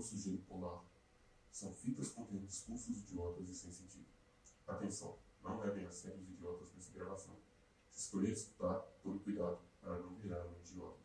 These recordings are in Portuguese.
no sujeito polar. São fitas contendo discursos idiotas e sem sentido. Atenção, não levem a sério os idiotas nessa gravação. Se escolher escutar, tome cuidado para não virar um idiota.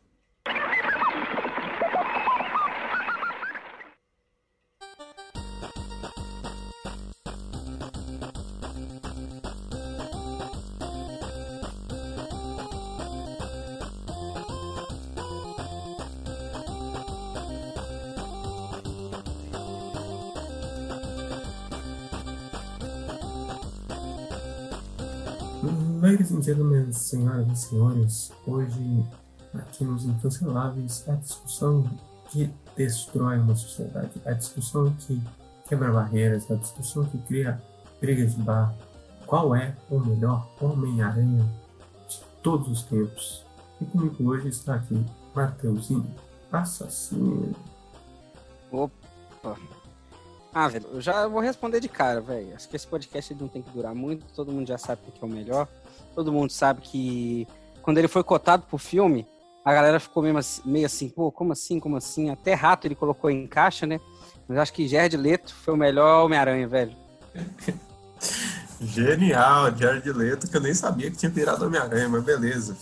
Ladies and gentlemen, senhoras e senhores, hoje aqui nos Incanceláveis a discussão que destrói uma sociedade, a discussão que quebra barreiras, a discussão que cria brigas de bar. Qual é o melhor Homem-Aranha de todos os tempos? E comigo hoje está aqui Mateuzinho, assassino. Opa! Ah, velho, eu já vou responder de cara, velho. Acho que esse podcast não tem que durar muito, todo mundo já sabe o que é o melhor. Todo mundo sabe que quando ele foi cotado pro filme, a galera ficou meio assim, meio assim pô, como assim, como assim? Até rato ele colocou em caixa, né? Mas acho que Jared Leto foi o melhor Homem-Aranha, velho. Genial, Jared Leto, que eu nem sabia que tinha virado Homem-Aranha, mas beleza.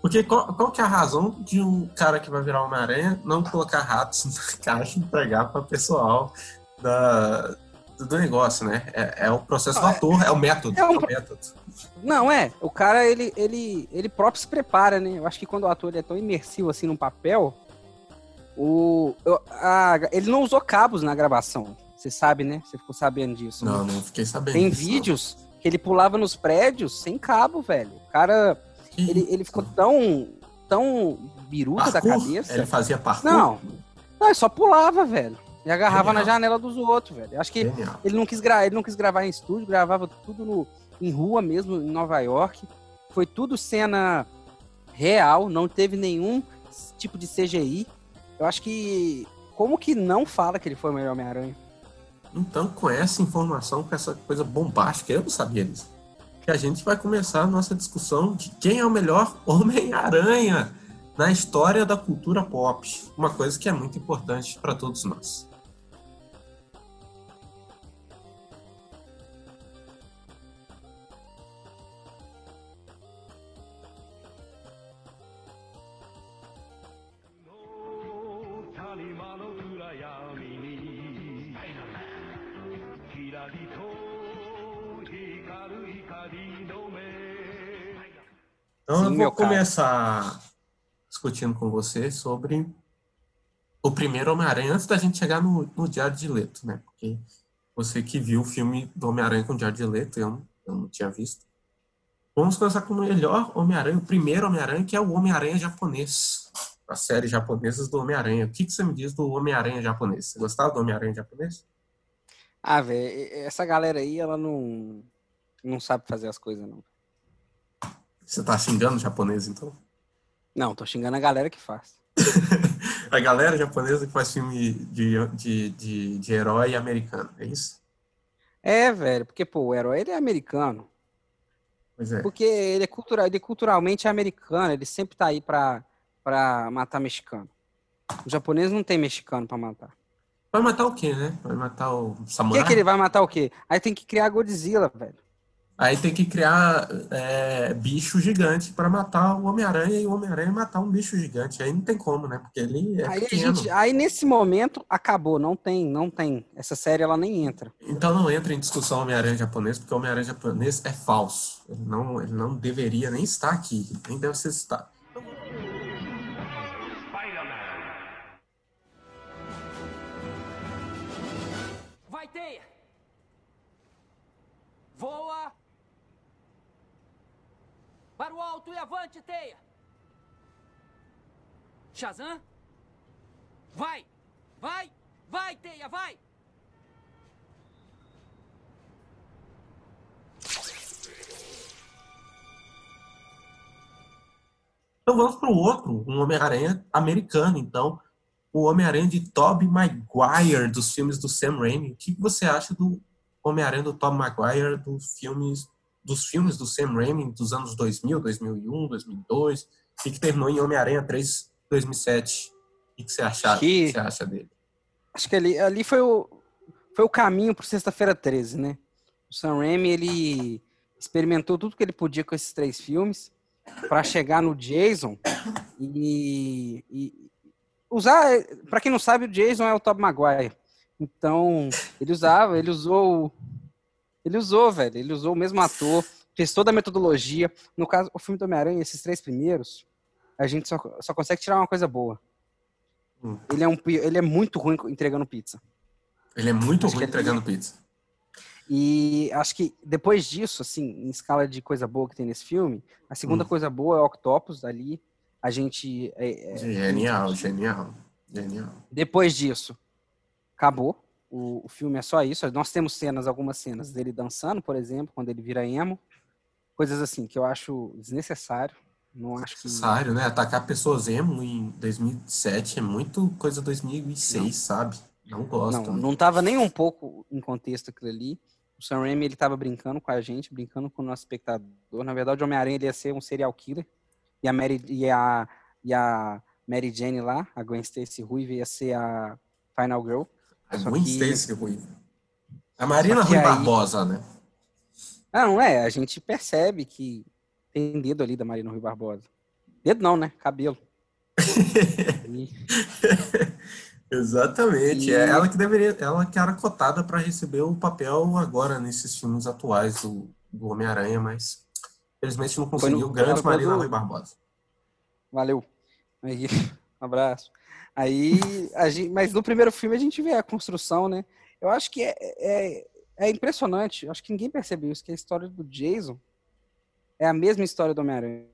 Porque qual, qual, que é a razão de um cara que vai virar Homem-Aranha não colocar ratos na caixa e entregar para pessoal da, do negócio, né? É, é o processo do Ah, ator, é o método. é É um- o método. Não, é. O cara, ele, ele, ele próprio se prepara, né? Eu acho que quando o ator é tão imersivo assim no papel, o, a- ele não usou cabos na gravação. Você sabe, né? Você ficou sabendo disso. né? Não, não fiquei sabendo. Tem disso, não. vídeos que ele pulava nos prédios sem cabo, velho. O cara, Que ele, ele ficou tão, tão biruta da cabeça. Ele fazia parkour? Não, não, ele só pulava, velho. E agarrava Genial. na janela dos outros, velho. Acho que Genial. ele não quis, gra ele não quis gravar em estúdio, gravava tudo no, em rua mesmo, em Nova York. Foi tudo cena real, não teve nenhum tipo de CGI. Eu acho que. Como que não fala que ele foi o melhor Homem-Aranha? Então, com essa informação, com essa coisa bombástica, eu não sabia disso. Que a gente vai começar a nossa discussão de quem é o melhor Homem-Aranha na história da cultura pop. Uma coisa que é muito importante para todos nós. Eu vou começar discutindo com você sobre o primeiro Homem-Aranha, antes da gente chegar no, no Diário de Leto, né? Porque você que viu o filme do Homem-Aranha com o Diário de Leto, eu, não- eu não tinha visto. Vamos começar com o melhor Homem-Aranha, o primeiro Homem-Aranha, que é o Homem-Aranha japonês. A série japonesa do Homem-Aranha. O que, que você me diz do Homem-Aranha japonês? Você gostava do Homem-Aranha japonês? Ah, velho, essa galera aí, ela não. Não sabe fazer as coisas, não. Você tá xingando o japonês, então? Não, tô xingando a galera que faz. A galera japonesa que faz filme de, de, de, de herói americano, é isso? É, velho, porque, pô, o herói ele é americano. Pois é. Porque ele é, cultural, ele culturalmente é americano, ele sempre tá aí pra, pra matar mexicano. O japonês não tem mexicano pra matar. Vai matar o quê, né? Vai matar o O samurai? que, que ele vai matar o quê? Aí tem que criar Godzilla, velho. Aí tem que criar é, bicho gigante para matar o Homem-Aranha e o Homem-Aranha matar um bicho gigante. Aí não tem como, né? Porque ele é Aí, a pequeno. gente, aí nesse momento acabou, não tem, não tem. Essa série ela nem entra. Então não entra em discussão Homem-Aranha japonês, porque o Homem-Aranha japonês é falso. Ele não, ele não deveria nem estar aqui, nem deve ser citado. Vai, Teia! Voa! Para o alto e avante, Teia! Shazam? Vai! Vai! Vai, Teia, vai! Então vamos para o outro, um Homem-Aranha americano, então. O Homem-Aranha de Tobey Maguire, dos filmes do Sam Raimi. O que você acha do Homem-Aranha do Tobey Maguire dos filmes, dos filmes do Sam Raimi dos anos 2000, 2001, 2002, e que terminou em Homem-Aranha 3, 2007? O que você acha, Que- que você acha dele? Acho que ali, ali foi, o, foi o caminho pro Sexta-feira 13, né? O Sam Raimi, ele experimentou tudo que ele podia com esses três filmes para chegar no Jason e, e usar. Para quem não sabe, o Jason é o Tobey Maguire. Então, ele usava, ele usou. Ele usou, velho. Ele usou o mesmo ator, fez toda a metodologia. No caso, o filme do Homem-Aranha, esses três primeiros, a gente só, só consegue tirar uma coisa boa. Hum. Ele, é um, ele é muito ruim entregando pizza. Ele é muito Acho ruim ele- entregando pizza. E acho que depois disso, assim, em escala de coisa boa que tem nesse filme, a segunda Hum. coisa boa é o Octopus ali. A gente. é- é- Genial, genial, genial. Depois disso, acabou. O, o filme é só isso. Nós temos cenas, algumas cenas dele dançando, por exemplo, quando ele vira emo. Coisas assim que eu acho desnecessário. Não acho que. Necessário, né? Atacar pessoas emo em 2007 é muito coisa 2006, sabe? Não gosto. Não, não tava nem um pouco em contexto aquilo ali. O Sam Raimi, ele tava brincando com a gente, brincando com o nosso espectador. Na verdade, o Homem-Aranha ele ia ser um serial killer. E a Mary, e a, e a Mary Jane lá, a Gwen Stacy Ruiva, ia ser a Final Girl. É Só muito que- Stacy Rui. A Marina Rui aí- Barbosa, né? Ah, não é? A gente percebe que tem dedo ali da Marina Rui Barbosa. Dedo não, né? Cabelo. E- Exatamente. E- É ela que deveria, ela que era cotada para receber o papel agora nesses filmes atuais do, do Homem-Aranha, mas infelizmente não no- conseguiu. foi Grande no Marina do- Rui Barbosa. Valeu. Aí, um abraço. Aí, a gente, mas no primeiro filme a gente vê a construção, né? Eu acho que é, é, é impressionante. Eu acho que ninguém percebeu isso, que a história do Jason é a mesma história do Homem-Aranha.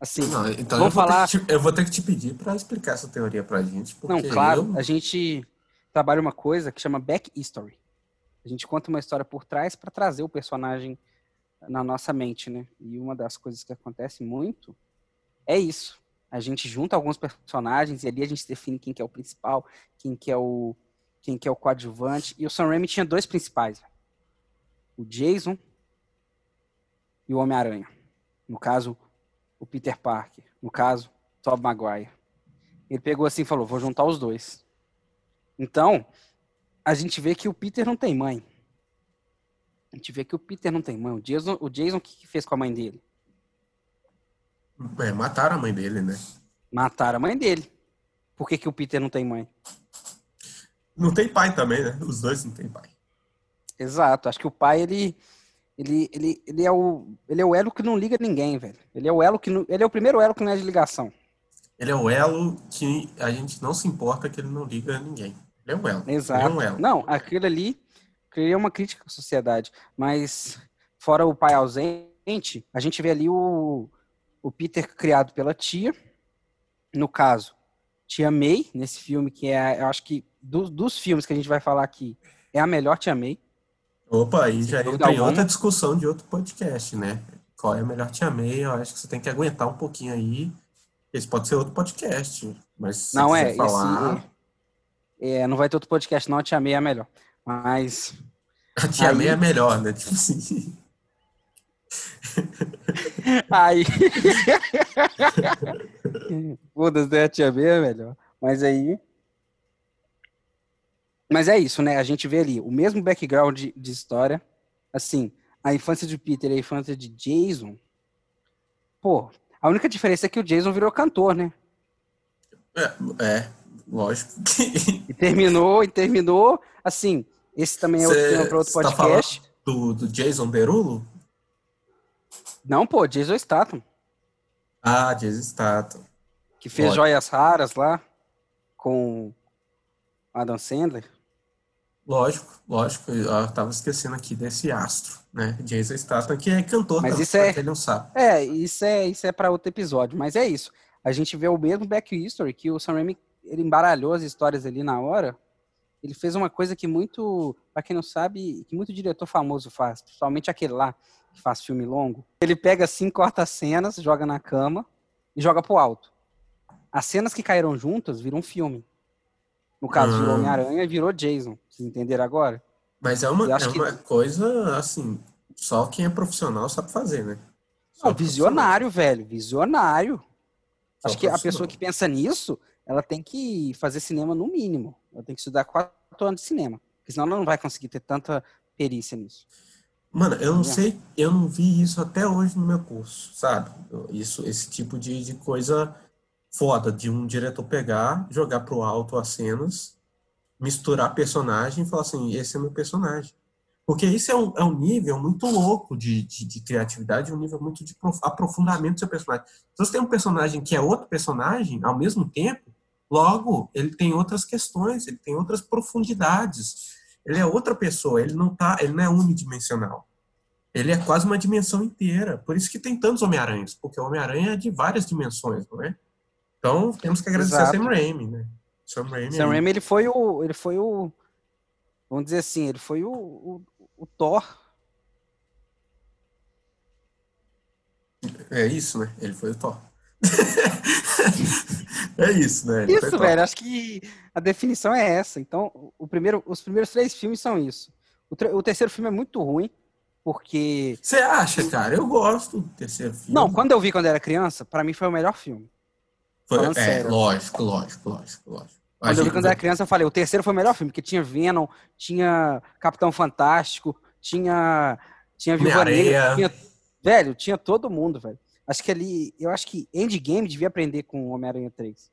Assim, Não, então vamos eu vou, falar- ter que te, eu vou ter que te pedir para explicar essa teoria pra gente, porque não, claro, eu- a gente trabalha uma coisa que chama back history. A gente conta uma história por trás para trazer o personagem na nossa mente, né? E uma das coisas que acontece muito é isso. A gente junta alguns personagens e ali a gente define quem que é o principal, quem que é o quem que é o coadjuvante. E o Sam Raimi tinha dois principais, o Jason e o Homem-Aranha. No caso, o Peter Parker. No caso, Tobey Maguire. Ele pegou assim e falou: vou juntar os dois. Então, a gente vê que o Peter não tem mãe. A gente vê que o Peter não tem mãe. O Jason, o Jason o que fez com a mãe dele? É, mataram a mãe dele, né? Mataram a mãe dele. Por que, que o Peter não tem mãe? Não tem pai também, né? Os dois não tem pai. Exato. Acho que o pai, ele. Ele, ele, ele, é o, ele é o elo que não liga ninguém, velho. Ele é o elo que não, ele é o primeiro elo que não é de ligação. Ele é o elo que a gente não se importa que ele não liga a ninguém. Ele é um elo. Exato. Ele é um elo. Não, aquilo ali, é uma crítica à sociedade. Mas, fora o pai ausente, a gente vê ali o, o Peter criado pela tia. No caso, tia May, nesse filme, que é, eu acho que do- dos filmes que a gente vai falar aqui, é a melhor tia May. Opa, aí já entra em outra discussão de outro podcast, né? Qual é a melhor Tia May? Eu acho que você tem que aguentar um pouquinho aí. Esse pode ser outro podcast, mas se você não é, falar, esse. É, não vai ter outro podcast, não. A tia May é a melhor. Mas. a Tia aí- May é melhor, né? Tipo assim. Aí. Foda-se, né? A tia B é melhor. Mas aí. Mas é isso, né? A gente vê ali o mesmo background de, de história. Assim, a infância de Peter e a infância de Jason. Pô, a única diferença é que o Jason virou cantor, né? É, é, lógico. E terminou, e terminou. Assim, esse também é outro Cê- tema para outro tá podcast. do, do Jason Derulo? Não, pô, Jason Statham, Ah, Jason Statham. que fez Olha. Joias Raras lá com Adam Sandler. Lógico, lógico. Eu tava esquecendo aqui desse astro, né? Jason Statham, que é cantor, Mas isso é- não sabe. É, isso é, isso é para outro episódio, mas é isso. A gente vê o mesmo back history que o Sam Raimi, ele embaralhou as histórias ali na hora. Ele fez uma coisa que muito, para quem não sabe, que muito diretor famoso faz, principalmente aquele lá faz filme longo. Ele pega assim, corta as cenas, joga na cama e joga pro alto. As cenas que caíram juntas viram um filme. No caso, virou Ah. Homem-Aranha e virou Jason. Vocês entenderam agora? Mas é uma, é que- uma coisa, assim, só quem é profissional sabe fazer, né? Só Não, visionário, velho. Visionário. Só Acho que a pessoa que pensa nisso, ela tem que fazer cinema no mínimo. Ela tem que estudar quatro anos de cinema. Porque senão ela não vai conseguir ter tanta perícia nisso. Mano, eu não É. sei, eu não vi isso até hoje no meu curso, sabe? Isso, esse tipo de, de coisa foda, de um diretor pegar, jogar pro alto as cenas, misturar personagem e falar assim, esse é meu personagem. Porque isso é um, é um nível muito louco de, de, de criatividade, um nível muito de prof- aprofundamento do seu personagem. Se você tem um personagem que é outro personagem, ao mesmo tempo, logo, ele tem outras questões, ele tem outras profundidades. Ele é outra pessoa, ele não tá, ele não é unidimensional. Ele é quase uma dimensão inteira. Por isso que tem tantos Homem-Aranhas, porque o Homem-Aranha é de várias dimensões, não é? Então, temos que agradecer Exato. a Sam Raimi, né? Sam Raimi. Sam aí. Raimi, ele foi o. Ele foi o. Vamos dizer assim, ele foi o, o, o Thor. É isso, né? Ele foi o Thor. é isso, né? Ele Isso, velho. Acho que a definição é essa. Então, o primeiro, os primeiros três filmes são isso. O, o terceiro filme é muito ruim, porque. Você acha, cara? Eu gosto do terceiro filme. Não, quando eu vi quando eu era criança, pra mim foi o melhor filme. Foi- falando é, sério. lógico, lógico, lógico, lógico. Quando eu vi quando eu era criança, eu falei, o terceiro foi o melhor filme, porque tinha Venom, tinha Capitão Fantástico, tinha, tinha Viúva Negra, tinha, velho, tinha todo mundo, velho. Acho que ali, eu acho que Endgame devia aprender com Homem-Aranha 3.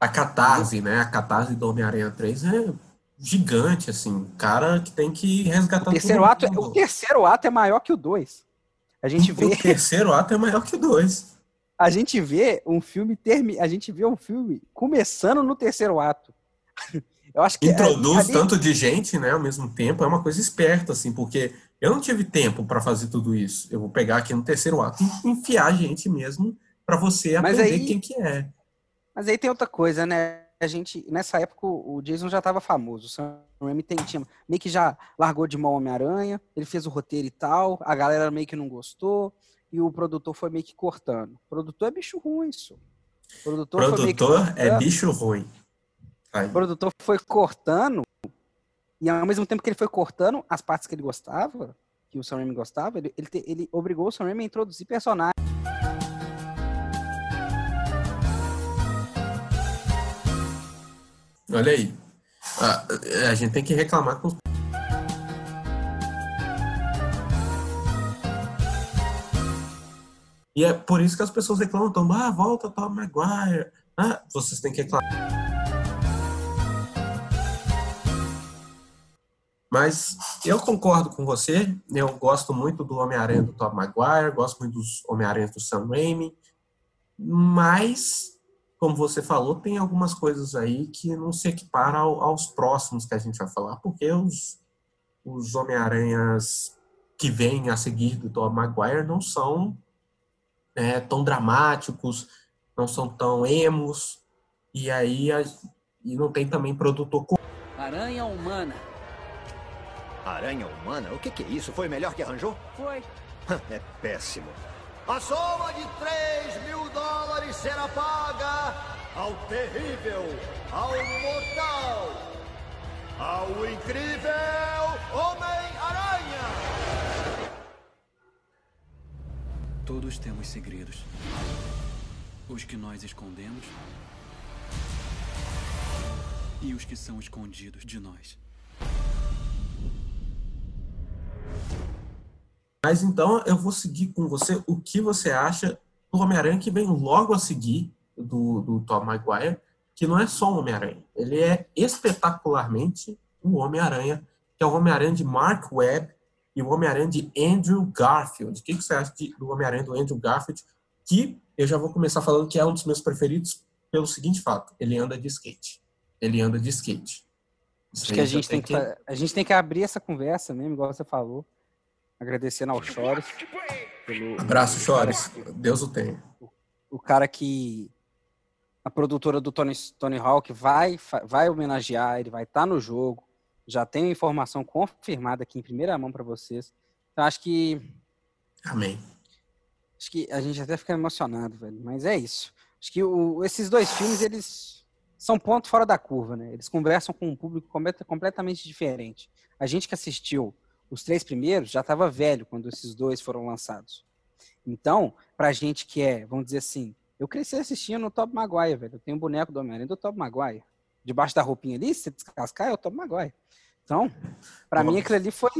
A catarse, né? A catarse do Homem-Aranha 3 é gigante, assim. Cara que tem que resgatar O terceiro, ato, é- mundo. o terceiro ato é maior que o 2. A gente vê, O terceiro ato é maior que o dois. a gente vê um filme termi, a gente vê um filme começando no terceiro ato. Eu acho que Introduz ali- tanto de gente, né, ao mesmo tempo. É uma coisa esperta, assim, porque eu não tive tempo para fazer tudo isso. Eu vou pegar aqui no terceiro ato e enfiar gente mesmo para você Mas aprender aí- quem que é. Mas aí tem outra coisa, né? A gente, nessa época, o Jason já estava famoso. O Sam Raimi tem, tinha, meio que já largou de mão o Homem-Aranha, ele fez o roteiro e tal, a galera meio que não gostou, e o produtor foi meio que cortando. O produtor é bicho ruim, isso. O produtor, Produtor é bicho ruim. Aí. O produtor foi cortando, e ao mesmo tempo que ele foi cortando as partes que ele gostava, que o Sam Raimi gostava, ele, ele, te- ele obrigou o Sam Raimi a introduzir personagens. Olha aí. Ah, a gente tem que reclamar com os E é por isso que as pessoas reclamam tão, ah, volta Tom Maguire. Ah, vocês têm que reclamar. Mas eu concordo com você, eu gosto muito do Homem-Aranha do Tom Maguire, gosto muito dos Homem-Aranhas do Sam Raimi, mas, como você falou, tem algumas coisas aí que não se equiparam ao- aos próximos que a gente vai falar, porque os, os Homem-Aranhas que vêm a seguir do Tom Maguire não são né, tão dramáticos, não são tão emos, e aí a- e não tem também produtor Aranha humana. Aranha humana? O que, que é isso? Foi o melhor que arranjou? Foi. É péssimo. A soma de 3 mil dólares será paga ao terrível, ao mortal, ao incrível Homem-Aranha! Todos temos segredos. Os que nós escondemos e os que são escondidos de nós. Mas então eu vou seguir com você o que você acha do Homem-Aranha que vem logo a seguir do, do Tom Maguire, que não é só um Homem-Aranha, ele é espetacularmente o Homem-Aranha, que é o Homem-Aranha de Mark Webb e o Homem-Aranha de Andrew Garfield. O que, que você acha de- do Homem-Aranha do Andrew Garfield? Que eu já vou começar falando que é um dos meus preferidos pelo seguinte fato: ele anda de skate. Ele anda de skate. Acho que a gente, tem que, a gente tem que abrir essa conversa mesmo, igual você falou. Agradecendo ao Chores. Pelo, Abraço, Chores. Deus o tenha. o cara que a produtora do Tony, Tony Hawk vai, vai homenagear, ele vai estar no jogo. Já tem informação confirmada aqui em primeira mão para vocês. Então acho que Amém. acho que a gente até fica emocionado, velho. Mas é isso. Acho que o- esses dois filmes eles são ponto fora da curva, né? Eles conversam com um público completa- completamente diferente. A gente que assistiu os três primeiros já estava velho quando esses dois foram lançados. Então, pra gente que é, vamos dizer assim, eu cresci assistindo o Top Maguire, velho. Eu tenho um boneco do Homem-Aranha do Top Maguire. debaixo da roupinha ali, se descascar, é o Tom Maguire. Então, pra Bom. mim aquilo ali foi.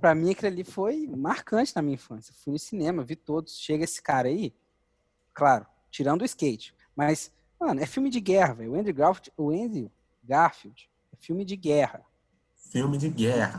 Pra mim aquilo ali foi marcante na minha infância. Fui no cinema, vi todos. Chega esse cara aí, claro, tirando o skate. Mas, mano, é filme de guerra, velho. O Andrew Garfield, o Andrew Garfield é filme de guerra. Filme de guerra.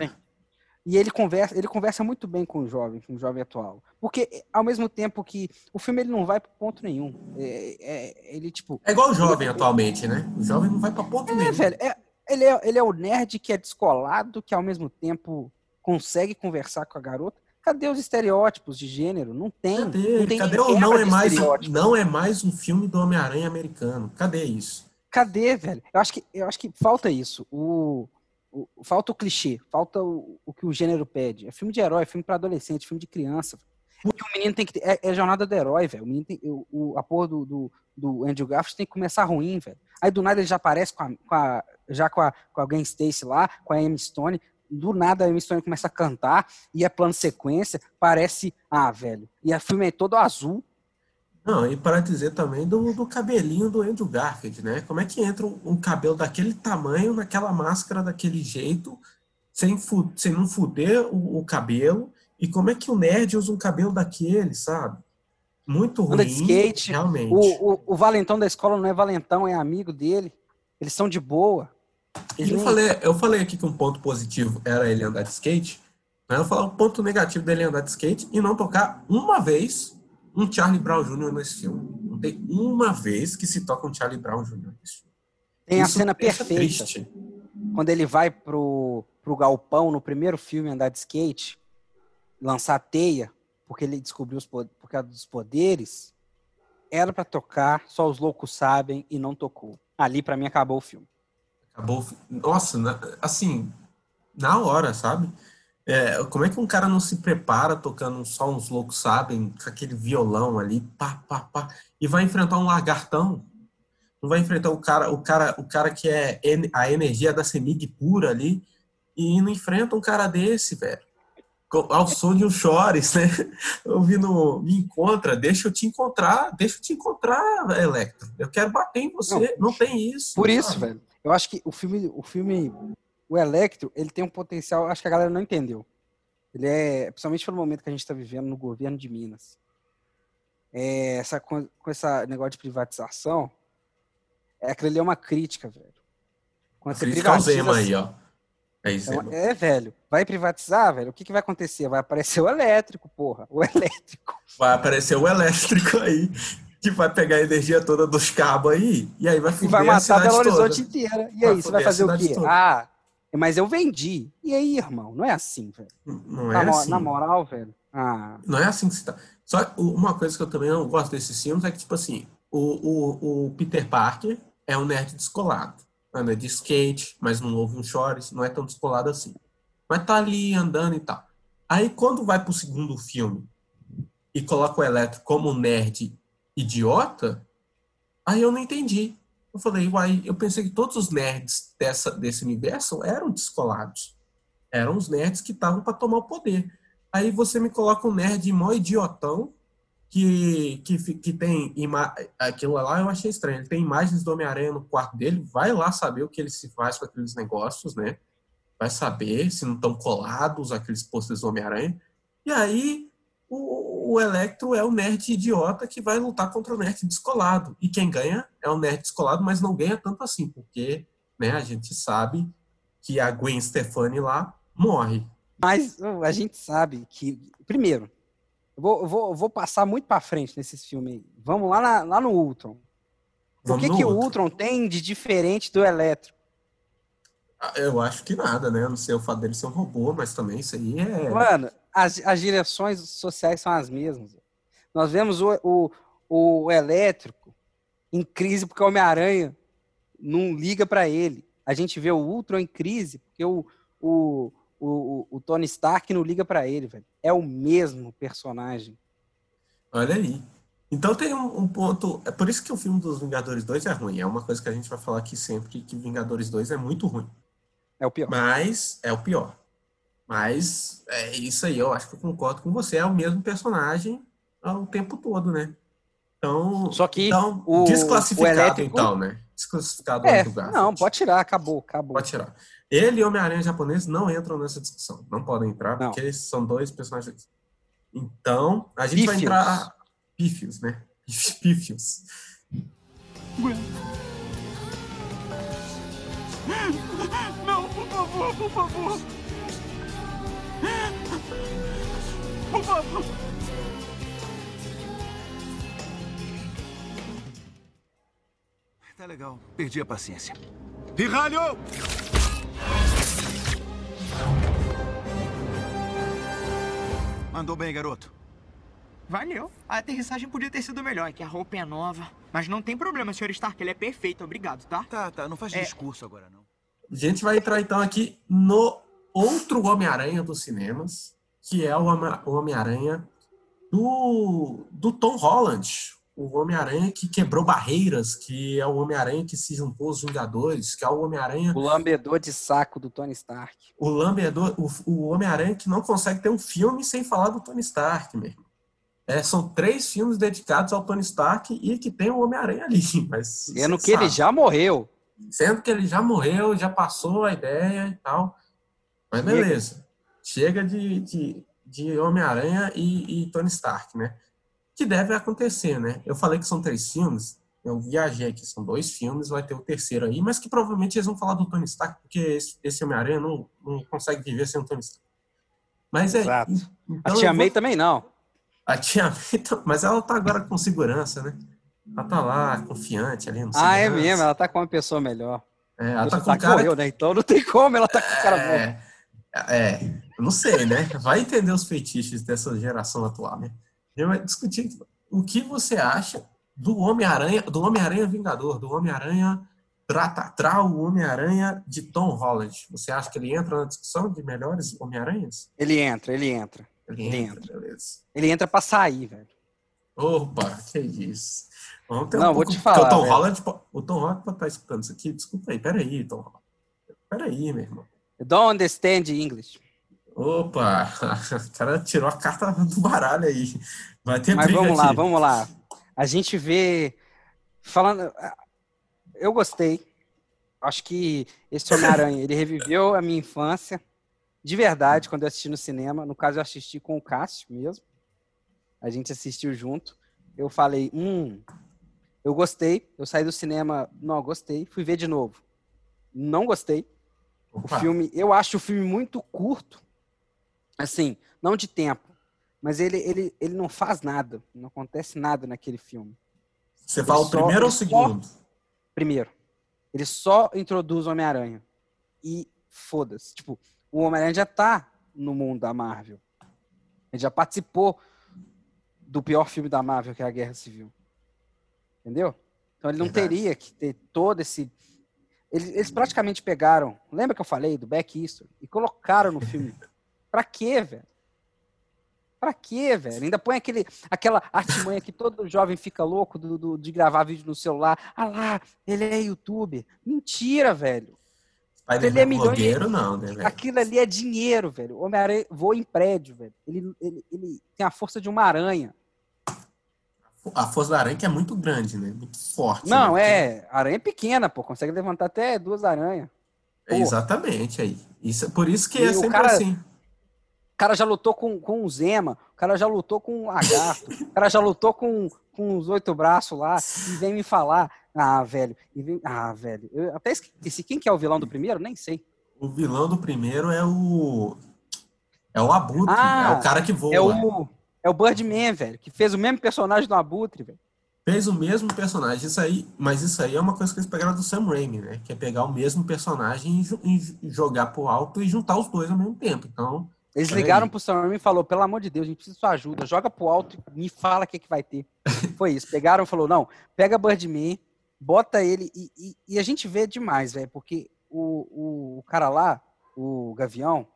E ele conversa, ele conversa muito bem com o jovem, com o jovem atual. Porque, ao mesmo tempo que o filme ele não vai para ponto nenhum. É, é- ele, tipo. É igual o jovem atualmente, né? O jovem não vai pra ponto É, nenhum. velho. é- ele, é, ele é o nerd que é descolado, que ao mesmo tempo consegue conversar com a garota. Cadê os estereótipos de gênero? Não tem. Cadê? não tem Cadê nem o não é mais um, não é mais um filme do Homem-Aranha americano? Cadê isso? Cadê, velho? Eu acho que, eu acho que falta isso. O, o- falta o clichê, falta o, o que o gênero pede. É filme de herói, é filme para adolescente, filme de criança. E o menino tem que. É, é jornada do herói, velho. O menino tem. O, o- a porra do, do, do Andrew Garfield tem que começar ruim, velho. Aí do nada ele já aparece com a, com a- já com a, com a Gwen Stacy lá, com a Emma Stone. Do nada a Emma Stone começa a cantar e é plano sequência. Parece. Ah, velho. E o filme é todo azul. Não, e para dizer também do, do cabelinho do Andrew Garfield, né? Como é que entra um, um cabelo daquele tamanho, naquela máscara daquele jeito, sem, fu- sem não fuder o, o cabelo? E como é que o nerd usa um cabelo daquele, sabe? Muito ruim, Anda de skate, realmente. O, o, o valentão da escola não é valentão, é amigo dele. Eles são de boa. Eles Eu nem- falei, eu falei aqui que um ponto positivo era ele andar de skate, mas eu vou falar o ponto negativo dele andar de skate e não tocar uma vez um Charlie Brown Jr. nesse filme. Não tem uma vez que se toca um Charlie Brown Jr. nesse filme. Tem a Isso cena me deixa perfeita. triste. Quando ele vai pro, pro galpão no primeiro filme andar de skate, lançar teia, porque ele descobriu os po- por causa dos poderes, era pra tocar, só os loucos sabem e não tocou. Ali pra mim acabou o filme. Acabou. Nossa, assim, na hora, sabe? É, como é que um cara não se prepara tocando só uns loucos sabem, com aquele violão ali, pá, pá, pá, e vai enfrentar um lagartão? Não vai enfrentar o cara, o cara, o cara que é a energia da semig pura ali, e não enfrenta um cara desse, velho. Ao som de um chores, né? Ouvindo, me encontra, deixa eu te encontrar, deixa eu te encontrar, Electro. Eu quero bater em você. Não, tem isso. Por isso, sabe? velho, eu acho que o filme, o filme, o Electro, ele tem um potencial, acho que a galera não entendeu. Ele é, principalmente pelo momento que a gente está vivendo no governo de Minas. É, essa, co- com esse negócio de privatização, é aquilo ali é uma crítica, velho. Quando você Crítica privatiza- Zema aí, ó. É isso, É, Zema. uma- é, velho. Vai privatizar, velho? O que, que vai acontecer? Vai aparecer o elétrico, porra. O elétrico. Vai aparecer o elétrico aí, que vai pegar a energia toda dos cabos aí, e aí vai E fuder vai a matar cidade Belo Horizonte toda. inteira. E Vai aí, você vai foder a fazer o quê? toda. Ah, mas eu vendi. E aí, irmão? Não é assim, velho. Não Na, é assim. na moral, velho. Ah, Não é assim que se tá. Só que uma coisa que eu também não gosto desses filmes é que, tipo assim, o, o, o Peter Parker é um nerd descolado. Anda de skate, mas não ouve um chores, não é tão descolado assim. Mas tá ali andando e tal. Aí quando vai pro segundo filme e coloca o Eletro como nerd idiota, aí eu não entendi. Eu falei, uai, eu pensei que todos os nerds dessa, desse universo eram descolados. Eram os nerds que estavam para tomar o poder. Aí você me coloca um nerd mó idiotão que, que, que tem ima- aquilo lá eu achei estranho. Ele tem imagens do Homem-Aranha no quarto dele, vai lá saber o que ele se faz com aqueles negócios, né? Vai saber se não estão colados aqueles posters do Homem-Aranha. E aí o, o Electro é o nerd idiota que vai lutar contra o nerd descolado. E quem ganha é o nerd descolado, mas não ganha tanto assim, porque né, a gente sabe que a Gwen Stefani lá morre. mas a gente sabe que. Primeiro, eu vou, eu vou, eu vou passar muito pra frente nesses filmes aí. Vamos lá, na- lá no Ultron. O que, que o. Ultron tem de diferente do elétrico? Ah, Eu acho que nada, né? Eu não sei o fato dele ser um robô, mas também isso aí é. Mano, as, as direções sociais são as mesmas. Nós vemos o, o, o elétrico em crise porque o Homem-Aranha não liga pra ele. A gente vê o Ultron em crise porque o, o, o, o Tony Stark não liga pra ele, velho. É o mesmo personagem. Olha aí. Então tem um, um ponto. É por isso que o filme dos Vingadores 2 é ruim. É uma coisa que a gente vai falar aqui sempre, que Vingadores 2 é muito ruim. É o pior. Mas é o pior. Mas é isso aí, eu acho que eu concordo com você. É o mesmo personagem o tempo todo, né? Então, Só que então o- desclassificado, o elétrico- então, né? Desclassificado É, Andrew Garfield. não, pode tirar, acabou, acabou. Pode tirar. Ele e Homem-Aranha japonês não entram nessa discussão. Não podem entrar, Não. porque eles são dois personagens. Então, a gente vai Pífios. entrar. Pífios, né? Pífios. Não, por favor. Por favor. Tá legal. Perdi a paciência. Pirralho! Mandou bem, garoto. Valeu. A aterrissagem podia ter sido melhor, é que a roupa é nova. Mas não tem problema, Sr. Stark, ele é perfeito, obrigado, tá? Tá, tá. Não faz É. discurso agora, não. A gente vai entrar então aqui no outro Homem-Aranha dos cinemas, que é o Home- o Homem-Aranha do, do Tom Holland. O Homem-Aranha que quebrou barreiras, que é o Homem-Aranha que se juntou aos Vingadores, que é o Homem-Aranha O lambedor de saco do Tony Stark. o lambedor, o, o Homem-Aranha que não consegue ter um filme sem falar do Tony Stark mesmo. É, são três filmes dedicados ao Tony Stark e que tem o Homem-Aranha ali. Mas Sendo que ele sabe. já morreu. Sendo que ele já morreu, já passou a ideia e tal. Mas beleza. Chega de, de, de Homem-Aranha e, e Tony Stark, né? Que deve acontecer, né? Eu falei que são três filmes. Eu viajei aqui, são dois filmes, vai ter o terceiro aí, mas que provavelmente eles vão falar do Tony Stark, porque esse, esse Homem-Aranha não, não consegue viver sem o Tony Stark. Mas é. Exato. então A Tia eu May vou- também não. A Tia May, tá- mas ela tá agora com segurança, né? Ela tá lá, confiante ali no Ah, é mesmo, ela tá com uma pessoa melhor. É, ela tá com sotaque cara morreu, né? Então não tem como, ela tá com o cara. É, é, não sei, né? Vai entender os feitiços dessa geração atual, né? A gente vai discutir o que você acha do Homem-Aranha, do Homem-Aranha Vingador, do Homem-Aranha Tratatral, o Homem-Aranha de Tom Holland. Você acha que ele entra na discussão de melhores Homem-Aranhas? Ele entra, ele entra. Ele Ele entra, beleza. Ele entra pra sair, velho. Opa, que isso. Vamos ter Não, um vou pouco, te falar, O Tom velho. Holland, o Tom Holland pode estar escutando isso aqui. Desculpa aí, peraí, Tom Holland. Peraí, meu irmão. You don't understand English. Opa, o cara tirou a carta do baralho aí. Vai ter Mas vamos lá, aqui. vamos lá. A gente vê. Falando. Eu gostei. Acho que esse Homem-Aranha, ele reviveu a minha infância. De verdade, quando eu assisti no cinema. No caso, eu assisti com o Cássio mesmo. A gente assistiu junto. Eu falei, hum, eu gostei. Eu saí do cinema, não, gostei. Fui ver de novo. Não gostei. O Opa, filme, eu acho o filme muito curto. Assim, não de tempo, mas ele, ele, ele não faz nada, não acontece nada naquele filme. Você fala o primeiro ou o ele só- segundo? Primeiro, ele só introduz o Homem-Aranha. E foda-se. Tipo, o Homem-Aranha já tá no mundo da Marvel. Ele já participou do pior filme da Marvel, que é a Guerra Civil. Entendeu? Então ele não Verdade. teria que ter todo esse. Eles, eles praticamente pegaram. Lembra que eu falei do Back History? E colocaram no filme. pra quê, velho? Pra quê, velho? Ainda põe aquele, aquela artimanha que todo jovem fica louco do, do- de gravar vídeo no celular. Ah lá, ele é youtuber. Mentira, velho. ele é Spider-Man milhões de- não, né, velho? Aquilo ali é dinheiro, velho. O Homem-Aranha voa em prédio, velho. Ele, ele, ele tem a força de uma aranha. A força da aranha que é muito grande, né? Muito forte. Não, né? é. Aranha é pequena, pô. Consegue levantar até duas aranhas. É exatamente aí. Isso, por isso que E é sempre cara- assim. O cara já lutou com, com o Zema, o cara já lutou com o Lagarto, o cara já lutou com, com os oito braços lá, e vem me falar. Ah, velho. e vem- ah, velho. Eu até esqueci. Quem que é o vilão do primeiro? Nem sei. O vilão do primeiro é o. É o Abutre. Ah, é o cara que voa. É o, é o Birdman, velho, que fez o mesmo personagem do Abutre, velho. Fez o mesmo personagem. Isso aí, mas isso aí é uma coisa que eles pegaram do Sam Raimi, né? Que é pegar o mesmo personagem e, e jogar pro alto e juntar os dois ao mesmo tempo. Então, Eles Olha ligaram aí. pro Sam e falou, pelo amor de Deus, a gente precisa de sua ajuda, joga pro alto e me fala o que, que vai ter. Foi isso, pegaram e falou, não, pega Birdman, bota ele, e, e- e a gente vê demais, velho, porque o, o, o cara lá, o Gavião,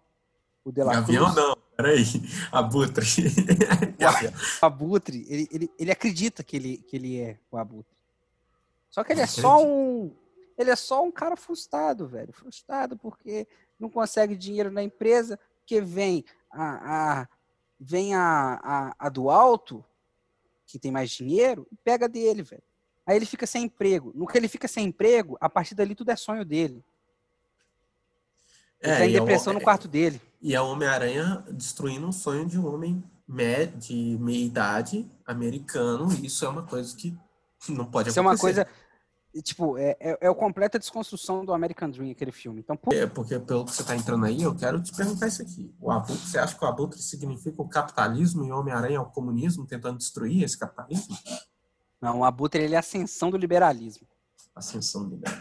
o De La Gavião não, peraí. Abutre. O Abutre, ele, ele, ele acredita que ele, que ele é o Abutre. Só que ele é só um. Ele é só um cara frustrado, velho. Frustrado porque não consegue dinheiro na empresa, que vem a, a- vem a, a, a do alto, que tem mais dinheiro e pega dele, velho. Aí ele fica sem emprego. No que ele fica sem emprego, a partir dali tudo é sonho dele. Ele tá em e é depressão no quarto dele. E é o Homem-Aranha destruindo um sonho de um homem me- de meia idade americano, e isso é uma coisa que não pode Isso é uma acontecer. coisa. Tipo, é, é, é a completa desconstrução do American Dream, aquele filme. Então, por É, porque pelo que você está entrando aí, eu quero te perguntar isso aqui. O abutre, você acha que o abutre significa o capitalismo e o Homem-Aranha é o comunismo, tentando destruir esse capitalismo? Não, o Abutre ele é a ascensão do liberalismo. Ascensão liberal.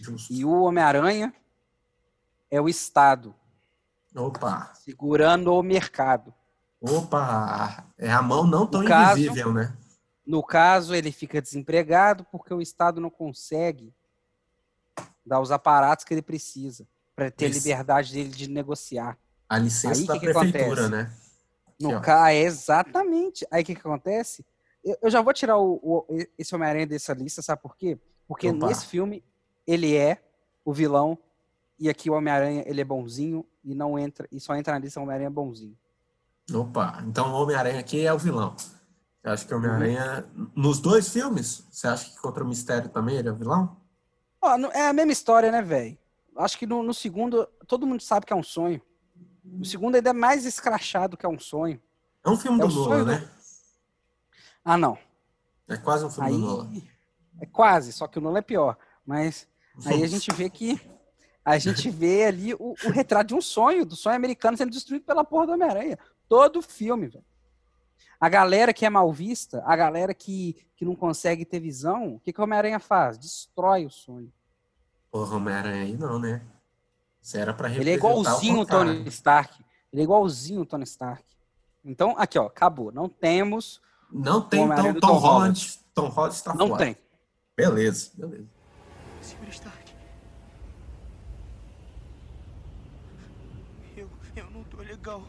Justo. E o Homem-Aranha é o Estado Opa, segurando o mercado. opa, é a mão não tão caso- invisível, né? No caso, ele fica desempregado porque o Estado não consegue dar os aparatos que ele precisa para ter Isso. liberdade dele de negociar. A licença Aí, da que que prefeitura, acontece? né? No ca... Exatamente. Aí o que, que acontece? Eu, eu já vou tirar o, o- esse Homem-Aranha dessa lista, sabe por quê? Porque Opa. nesse filme ele é o vilão e aqui o Homem-Aranha ele é bonzinho e não entra e só entra na lista o Homem-Aranha bonzinho. Opa, então o Homem-Aranha aqui é o vilão. Você acha que o Homem-Aranha, Uhum. nos dois filmes, você acha que contra o Mistério também ele é o vilão? Ó, é a mesma história, né, velho? Acho que no, no segundo todo mundo sabe que é um sonho. No segundo ainda é mais escrachado que é um sonho. É um filme É do sonho do- né? Ah, não. É quase um filme do Nolan. Aí é quase, só que o Nolan é pior. Mas aí a gente vê que a gente vê ali o, o retrato de um sonho, do sonho americano sendo destruído pela porra do Homem-Aranha. Todo filme, velho. A galera que é mal vista, a galera que, que não consegue ter visão, o que, que o Homem-Aranha faz? Destrói o sonho. Porra, Homem-Aranha aí não, né? Você era pra Ele é igualzinho o contrário. Tony Stark. Ele é igualzinho o Tony Stark. Então, aqui, ó, acabou. Não temos. Não tem então Tom Tom Holland. Tom Holland está Não fora. tem. Beleza, beleza. Senhor Stark. Eu, eu não tô legal.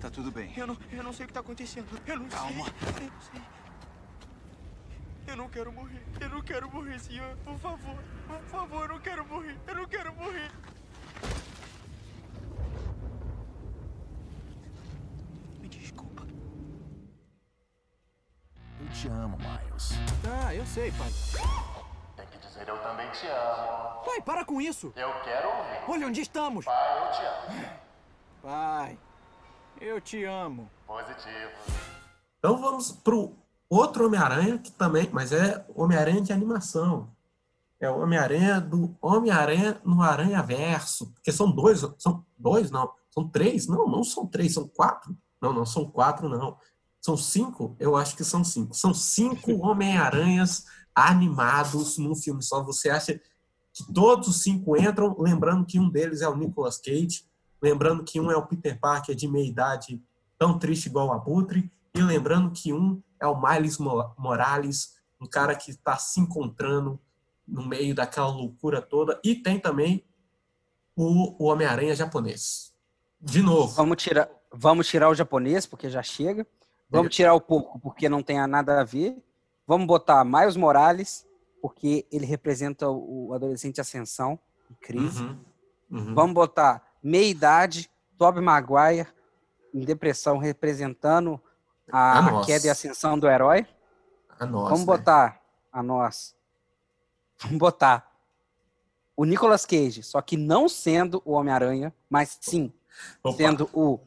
Tá tudo bem. Eu não, eu não sei o que tá acontecendo. Eu não Calma. sei. Eu não sei. Eu não quero morrer. Eu não quero morrer, senhor. Por favor. Por favor, eu não quero morrer. Eu não quero morrer. Me desculpa. Eu te amo, Miles. Ah, eu sei, pai. Tem que dizer eu também te amo. Pai, para com isso. Eu quero ouvir. Olha onde estamos. Pai, eu te amo. Pai, eu te amo. Positivo. Então vamos pro outro Homem-Aranha, que também, mas é Homem-Aranha de animação. É o Homem-Aranha do Homem-Aranha no Aranha Verso. Porque são dois, são dois, não. São três? Não, não são três, são quatro. Não, não são quatro, não. São cinco? Eu acho que são cinco. São cinco Homem-Aranhas animados num filme só. Você acha que todos os cinco entram, lembrando que um deles é o Nicolas Cage, lembrando que um é o Peter Parker de meia idade, tão triste igual o Abutre, e lembrando que um é o Miles Mo- Morales, um cara que está se encontrando no meio daquela loucura toda, e tem também o, o Homem-Aranha japonês. De novo. Vamos tirar, vamos tirar o japonês, porque já chega. Vamos tirar o porco, porque não tem nada a ver. Vamos botar Miles Morales, porque ele representa o adolescente ascensão, em crise. Uhum, uhum. Vamos botar meia-idade, Tobey Maguire, em depressão, representando a, A a queda e ascensão do herói. A nós, Vamos né? botar a nós. Vamos botar o Nicolas Cage, só que não sendo o Homem-Aranha, mas sim Opa. sendo o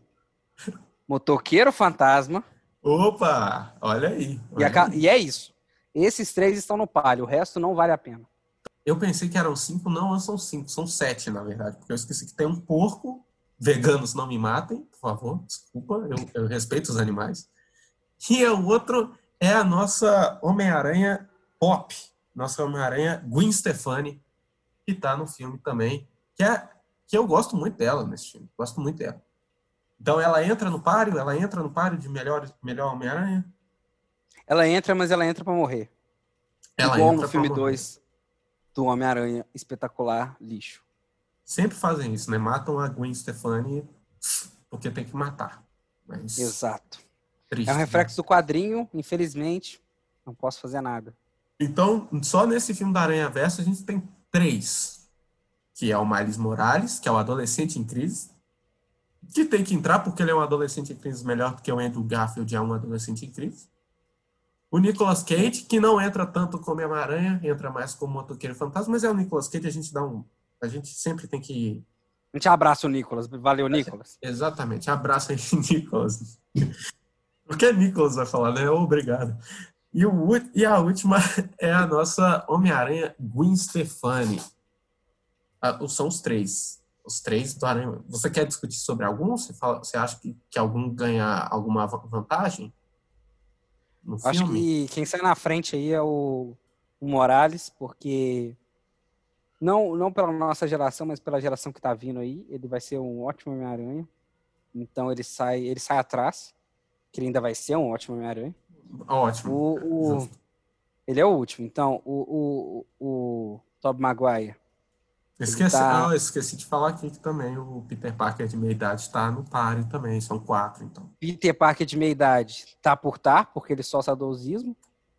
motoqueiro fantasma. Opa! Olha aí. E, olha a ca- aí. e é isso. Esses três estão no palio, o resto não vale a pena. Eu pensei que eram cinco, não, são cinco, são sete, na verdade, porque eu esqueci que tem um porco. Veganos não me matem, por favor, desculpa, eu, eu respeito os animais. E o outro é a nossa Homem-Aranha Pop, nossa Homem-Aranha Gwen Stefani, que tá no filme também, que, é, que eu gosto muito dela nesse filme, gosto muito dela. Então ela entra no páreo, ela entra no páreo de melhor, melhor Homem-Aranha. Ela entra, mas ela entra pra morrer. Ela Igual entra no filme pra morrer. 2 do Homem-Aranha espetacular lixo. Sempre fazem isso, né? Matam a Gwen Stefani porque tem que matar. Mas Exato. triste, É um né? reflexo do quadrinho, infelizmente, não posso fazer nada. Então, só nesse filme da Aranha Verso a gente tem três. Que é o Miles Morales, que é o adolescente em crise. que tem que entrar porque ele é um adolescente em crise melhor do que o Andrew Garfield é um adolescente em crise. O Nicolas Cage, que não entra tanto como Homem-Aranha, entra mais como motoqueiro fantasma, mas é o Nicolas Cage, a gente dá um. A gente sempre tem que. A gente abraça o Nicolas. Valeu, Nicolas. Exatamente, abraça aí, Nicolas. Porque Nicolas vai falar, né? Obrigado. E, o, e a última é a nossa Homem-Aranha Gwen Stefani. Ah, são os três. Os três do Aranha. Você quer discutir sobre algum? Você, fala, você acha que, que algum ganha alguma va- vantagem? No Acho filme? que quem sai na frente aí é o, o Morales, porque não, não pela nossa geração, mas pela geração que tá vindo aí, ele vai ser um ótimo Homem-Aranha. Então ele sai, ele sai atrás, que ele ainda vai ser um ótimo Homem-Aranha. Ótimo. O, o- ele é o último. Então, o, o, o Tobey Maguire. Esqueci, tá- ah, eu esqueci de falar aqui que também o Peter Parker de meia idade está no páreo também. São quatro, então. Peter Parker de meia idade tá por tá, porque ele só saudosismo.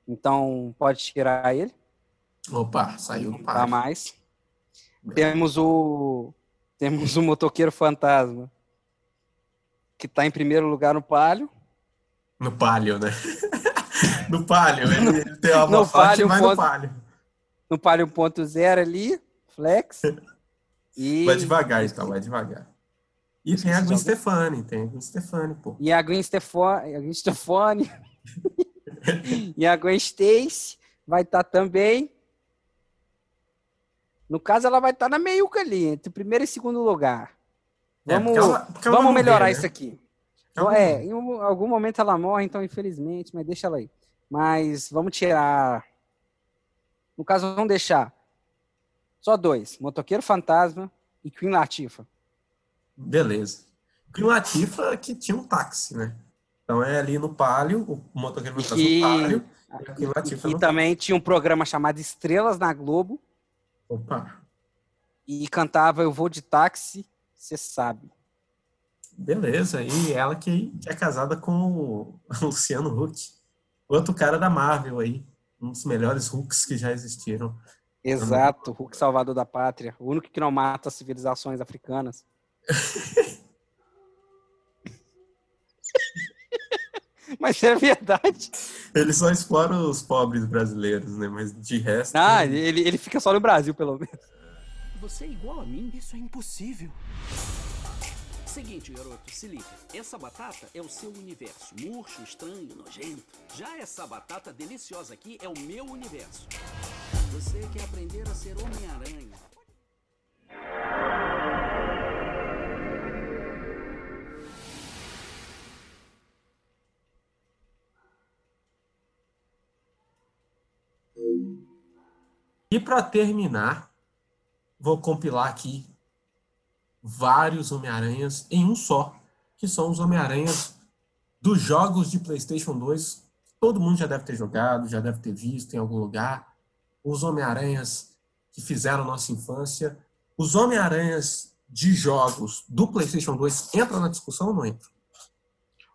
Então pode tirar ele. Opa, saiu do Tá páreo. mais. Temos o temos o motoqueiro fantasma que tá em primeiro lugar no palio. No palio, né? no palio. Ele, ele tem uma No palio, vai ponto- no palio. No palio 1.0 ali, flex. E Vai devagar, então, vai devagar. E tem a Gwen? Stefani, tem a Gwen Stefani, pô. E a Gwen Stefani, a Gwen Stefani e a Gwen Stacy vai estar também. No caso, ela vai estar na meiuca ali, entre primeiro e segundo lugar. É, Vamos, porque ela- porque ela vamos melhorar isso né? aqui. Ela é, em um- algum momento ela morre, então, infelizmente, mas deixa ela aí. Mas vamos tirar. No caso, vamos deixar só dois: Motoqueiro Fantasma e Queen Latifa. Beleza. Queen Latifa que tinha um táxi, né? Então é ali no palio, o motoqueiro não tá no E, palio. E a Queen e no também tinha um programa chamado Estrelas na Globo. Opa, e cantava Eu Vou de Táxi, você sabe. beleza. E ela que, que é casada com o Luciano Huck. Outro cara da Marvel aí. Um dos melhores Hulks que já existiram. Exato, Hulk Salvador da Pátria. O único que não mata as civilizações africanas. Mas é verdade. Ele só explora os pobres brasileiros, né? Mas de resto. Ah, ele, ele fica só no Brasil, pelo menos. Você é igual a mim? Isso é impossível. Seguinte, garoto, se liga. Essa batata é o seu universo. Murcho, estranho, nojento. Já essa batata deliciosa aqui é o meu universo. Você quer aprender a ser Homem-Aranha. E para terminar, vou compilar aqui vários Homem-Aranhas em um só, que são os Homem-Aranhas dos jogos de PlayStation 2. Todo mundo já deve ter jogado, já deve ter visto em algum lugar. Os Homem-Aranhas que fizeram nossa infância. Os Homem-Aranhas de jogos do PlayStation 2 entram na discussão ou não entram?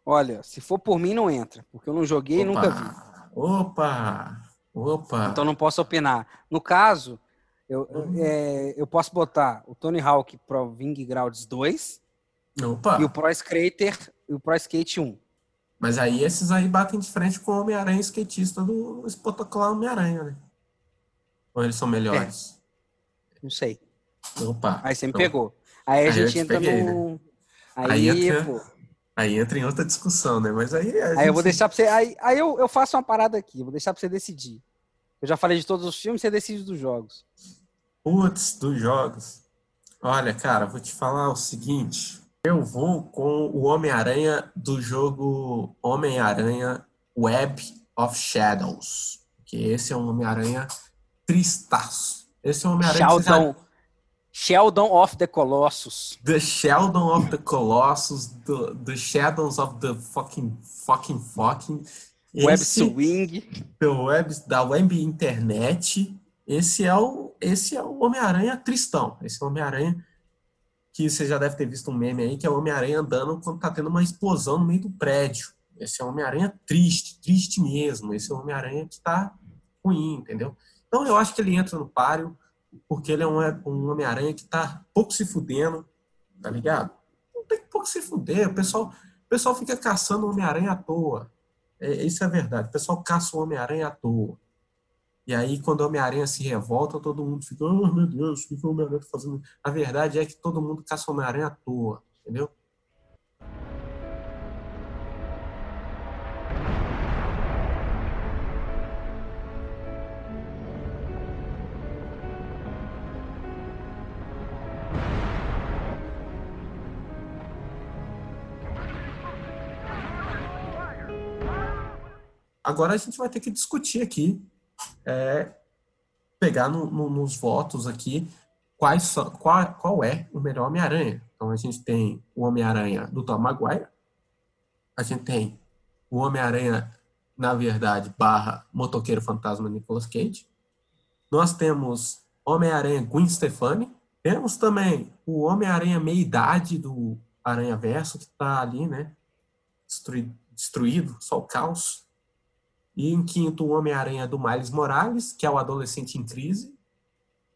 Olha, se for por mim, não entra, porque eu não joguei e Opa, nunca vi. Opa! Opa! Então não posso opinar. No caso, eu, eu, é, eu posso botar o Tony Hawk Pro Ving Grounds 2 Opa! e o Pro Skater e o Pro Skate 1. Mas aí esses aí batem de frente com o Homem-Aranha skatista do espetacular Homem-Aranha, né? Ou eles são melhores? Não sei. Opa. Aí você me então- pegou. Aí a Aí gente te entra peguei, no. né? Aí, Aí entra- pô. Aí entra em outra discussão, né? Mas aí. a Aí eu gente- vou deixar pra você. Aí, aí eu, eu faço uma parada aqui, vou deixar pra você decidir. Eu já falei de todos os filmes, você decide dos jogos. Putz, dos jogos. Olha, cara, vou te falar o seguinte. Eu vou com o Homem-Aranha do jogo Homem-Aranha Web of Shadows. Que esse é um Homem-Aranha tristaço. Esse é um Homem-Aranha você já- Sheldon, Sheldon of the Colossus. The Sheldon of the Colossus, the, the Shadows of the fucking fucking fucking. Web Esse- Swing. do web, da web internet. Esse é o esse é o Homem-Aranha tristão. Esse é o Homem-Aranha que você já deve ter visto um meme aí, que é o Homem-Aranha andando quando tá tendo uma explosão no meio do prédio. Esse é o Homem-Aranha triste, triste mesmo. Esse é o Homem-Aranha que tá ruim, entendeu? Então eu acho que ele entra no páreo, porque ele é um, um Homem-Aranha que tá pouco se fudendo, tá ligado? tem pouco se fuder. O pessoal, o pessoal fica caçando o Homem-Aranha à toa. É, isso é verdade. O pessoal caça o Homem-Aranha à toa. E aí, quando o Homem-Aranha se revolta, todo mundo fica, oh meu Deus, o que o Homem-Aranha tá fazendo? A verdade é que todo mundo caça o Homem-Aranha à toa, entendeu? Agora a gente vai ter que discutir aqui, é, pegar no- no- nos votos aqui quais são, qual, qual é o melhor Homem-Aranha. Então a gente tem o Homem-Aranha do Tom Maguire, a gente tem o Homem-Aranha, na verdade, barra Motoqueiro Fantasma Nicolas Cage. Nós temos Homem-Aranha Gwen Stefani. Temos também o Homem-Aranha meia-idade do Aranha Verso, que está ali, né? Destruído, destruído, só o caos. E em quinto, o Homem-Aranha do Miles Morales, que é o adolescente em crise.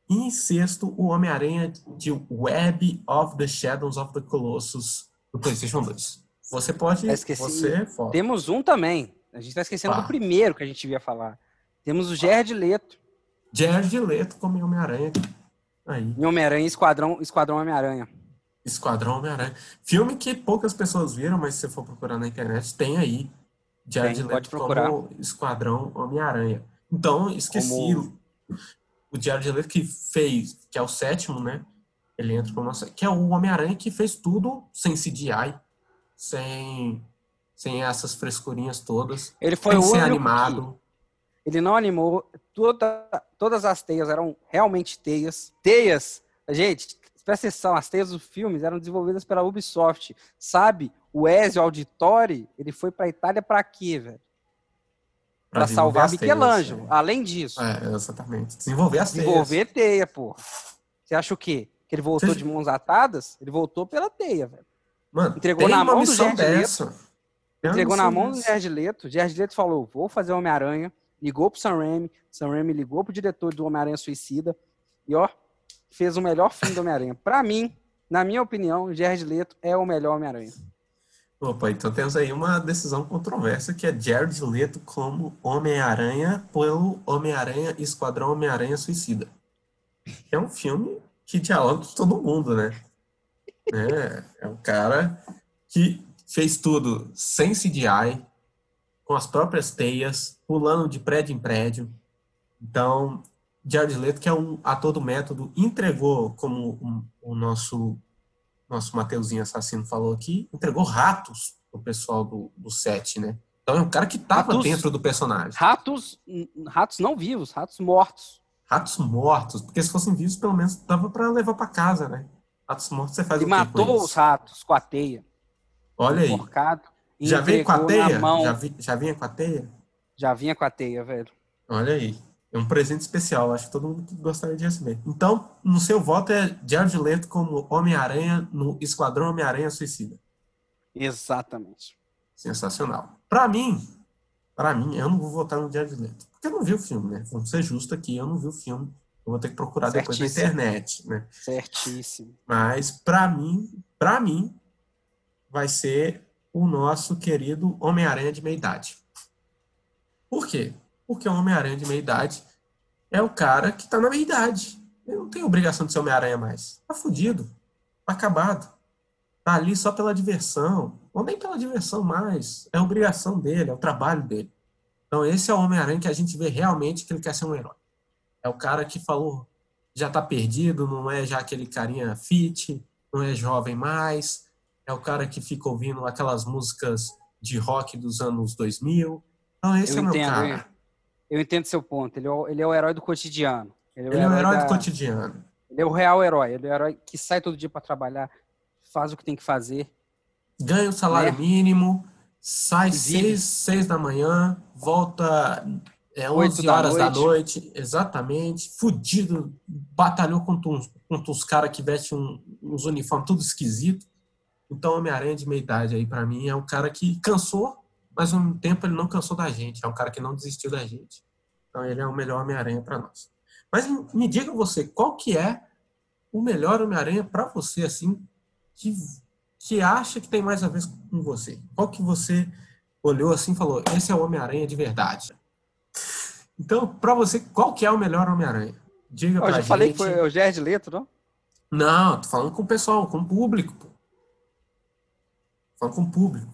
E em sexto, o Homem-Aranha de Web of the Shadows of the Colossus do PlayStation 2. Você pode. Tá esqueci- Você vota. Temos um também. A gente tá esquecendo Pá. do primeiro que a gente ia falar. Temos o Jared Leto. Jared Leto como Homem-Aranha. Aí. Em Homem-Aranha, Esquadrão, Esquadrão Homem-Aranha. Esquadrão Homem-Aranha. Filme que poucas pessoas viram, mas se você for procurar na internet, tem aí. Jared Tem, Leto procurar. como Esquadrão Homem-Aranha. Então, esqueci. Como- O Jared Leto que fez, que é o sétimo, né? Ele entra como nossa, que é o Homem-Aranha que fez tudo sem CGI, sem, sem essas frescurinhas todas. Ele foi sem o ser único animado. Ele não animou. Toda, todas as teias eram realmente teias. Teias, gente, presta atenção, as teias dos filmes eram desenvolvidas pela Ubisoft. Sabe? O Ezio Auditore, ele foi pra Itália pra quê, velho? Desenvolver salvar teias, Michelangelo. é. Além disso, É, exatamente. Desenvolver as teias. desenvolver teia, pô. Você acha o quê? Que ele voltou Você- de mãos atadas? Ele voltou pela teia, velho. Mano, Entregou na mão do Jared Leto. Entregou na mão do dessa. Jared Leto. Jared Leto falou: vou fazer Homem-Aranha. Ligou pro Sam Raimi. Sam Raimi ligou pro diretor do Homem-Aranha Suicida. E ó, fez o melhor filme do Homem-Aranha. Pra mim, na minha opinião, o Jared Leto é o melhor Homem-Aranha. Opa, então temos aí uma decisão controversa que é Jared Leto como Homem-Aranha pelo Homem-Aranha Esquadrão Homem-Aranha Suicida. É um filme que dialoga com todo mundo, né? É, é um cara que fez tudo sem CGI, com as próprias teias, pulando de prédio em prédio. Então, Jared Leto, que é um ator do método, entregou, como um- o nosso nosso Mateuzinho assassino falou aqui, entregou ratos pro pessoal do, do set, né? Então é um cara que tava Ratos- dentro do personagem. Ratos, ratos não vivos, ratos mortos. Ratos mortos, porque se fossem vivos, pelo menos dava pra levar pra casa, né? Ratos mortos você faz Ele o matou os ratos com a teia. Olha aí. Enforcado. e Já veio com a teia? Já, vi- já vinha com a teia? Já vinha com a teia, velho. Olha aí. É um presente especial, acho que todo mundo gostaria de receber. Então, no seu voto é Jared Leto como Homem-Aranha no Esquadrão Homem-Aranha Suicida. Exatamente. Sensacional. Pra mim, para mim, eu não vou votar no Jared Leto, porque eu não vi o filme, né? Vamos ser justos aqui, eu não vi o filme. Eu vou ter que procurar depois na Certíssimo. internet, né? Certíssimo. Mas pra mim, para mim, vai ser o nosso querido Homem-Aranha de meia idade. Por quê? Porque o Homem-Aranha de meia idade é o cara que tá na meia idade. Ele não tem obrigação de ser Homem-Aranha mais. Tá fudido. Tá acabado. Tá ali só pela diversão. Ou nem pela diversão mais. É a obrigação dele, é o trabalho dele. Então esse é o Homem-Aranha que a gente vê realmente que ele quer ser um herói. É o cara que falou, já tá perdido, não é já aquele carinha fit, não é jovem mais. É o cara que fica ouvindo aquelas músicas de rock dos anos 2000. Então esse eu é o meu entendo, cara. Eu entendo seu ponto. Ele é o, ele é o herói do cotidiano. Ele é o herói da- do cotidiano. Ele é o real herói. Ele é o herói que sai todo dia pra trabalhar, faz o que tem que fazer. ganha o salário Né? mínimo, sai seis, seis da manhã, volta é, Oito 11 da horas da noite. noite, exatamente, fudido, batalhou contra uns, contra uns caras que vestem um- uns uniformes tudo esquisito. Então, Homem-Aranha de meia idade aí, pra mim, é um cara que cansou, mas mesmo tempo ele não cansou da gente, é um cara que não desistiu da gente. Então, ele é o melhor Homem-Aranha pra nós. Mas me diga você, qual que é o melhor Homem-Aranha pra você, assim, que que acha que tem mais a ver com você? Qual que você olhou assim e falou, esse é o Homem-Aranha de verdade? Então, pra você, qual que é o melhor Homem-Aranha? Diga Eu pra já gente. falei que foi o Jared Leto, não? Não, tô falando com o pessoal, com o público, pô. Falando com o público.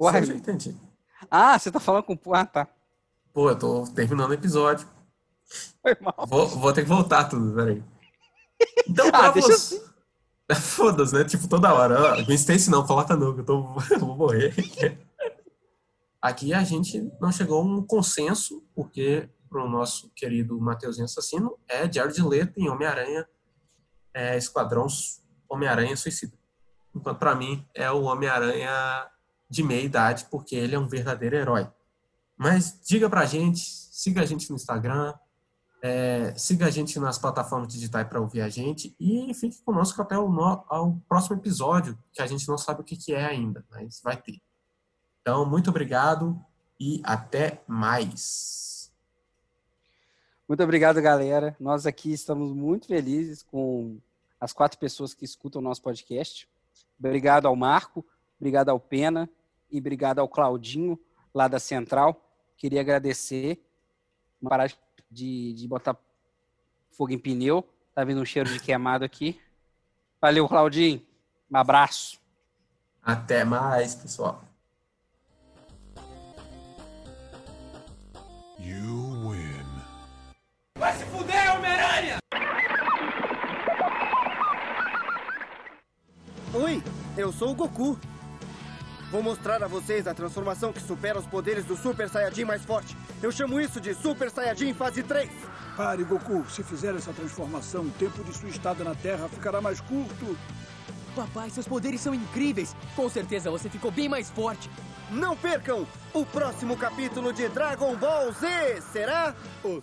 Uai. Eu já entendi. Ah, você tá falando com... Ah, tá. Pô, eu tô terminando o episódio. Vou, vou ter que voltar tudo, peraí. Então, pra Ah, deixa você... Foda-se, né? Tipo, toda hora. Ó, Gwen Stacy não, coloca não, que eu, tô... eu vou morrer. Aqui a gente não chegou a um consenso, porque pro nosso querido Mateuzinho Assassino é Jared Leto em Homem-Aranha, é, Esquadrão Homem-Aranha Suicida. Enquanto pra mim é o Homem-Aranha de meia idade, porque ele é um verdadeiro herói. Mas diga pra gente, siga a gente no Instagram, é, siga a gente nas plataformas digitais para ouvir a gente e fique conosco até o no- ao próximo episódio, que a gente não sabe o que, que é ainda, mas vai ter. Então, muito obrigado e até mais. Muito obrigado, galera. Nós aqui estamos muito felizes com as quatro pessoas que escutam o nosso podcast. Obrigado ao Marco, obrigado ao Pena e obrigado ao Claudinho, lá da Central. Queria agradecer. Não parar de, de botar fogo em pneu. Tá vindo um cheiro de queimado aqui. Valeu, Claudinho. Um abraço. Até mais, pessoal. You win. Vai se fuder, Homem-Aranha! Oi, eu sou o Goku. Vou mostrar a vocês a transformação que supera os poderes do Super Saiyajin mais forte. Eu chamo isso de Super Saiyajin fase 3. Pare, Goku. Se fizer essa transformação, o tempo de sua estada na Terra ficará mais curto. Papai, seus poderes são incríveis. Com certeza você ficou bem mais forte. Não percam o próximo capítulo de Dragon Ball Z. Será? O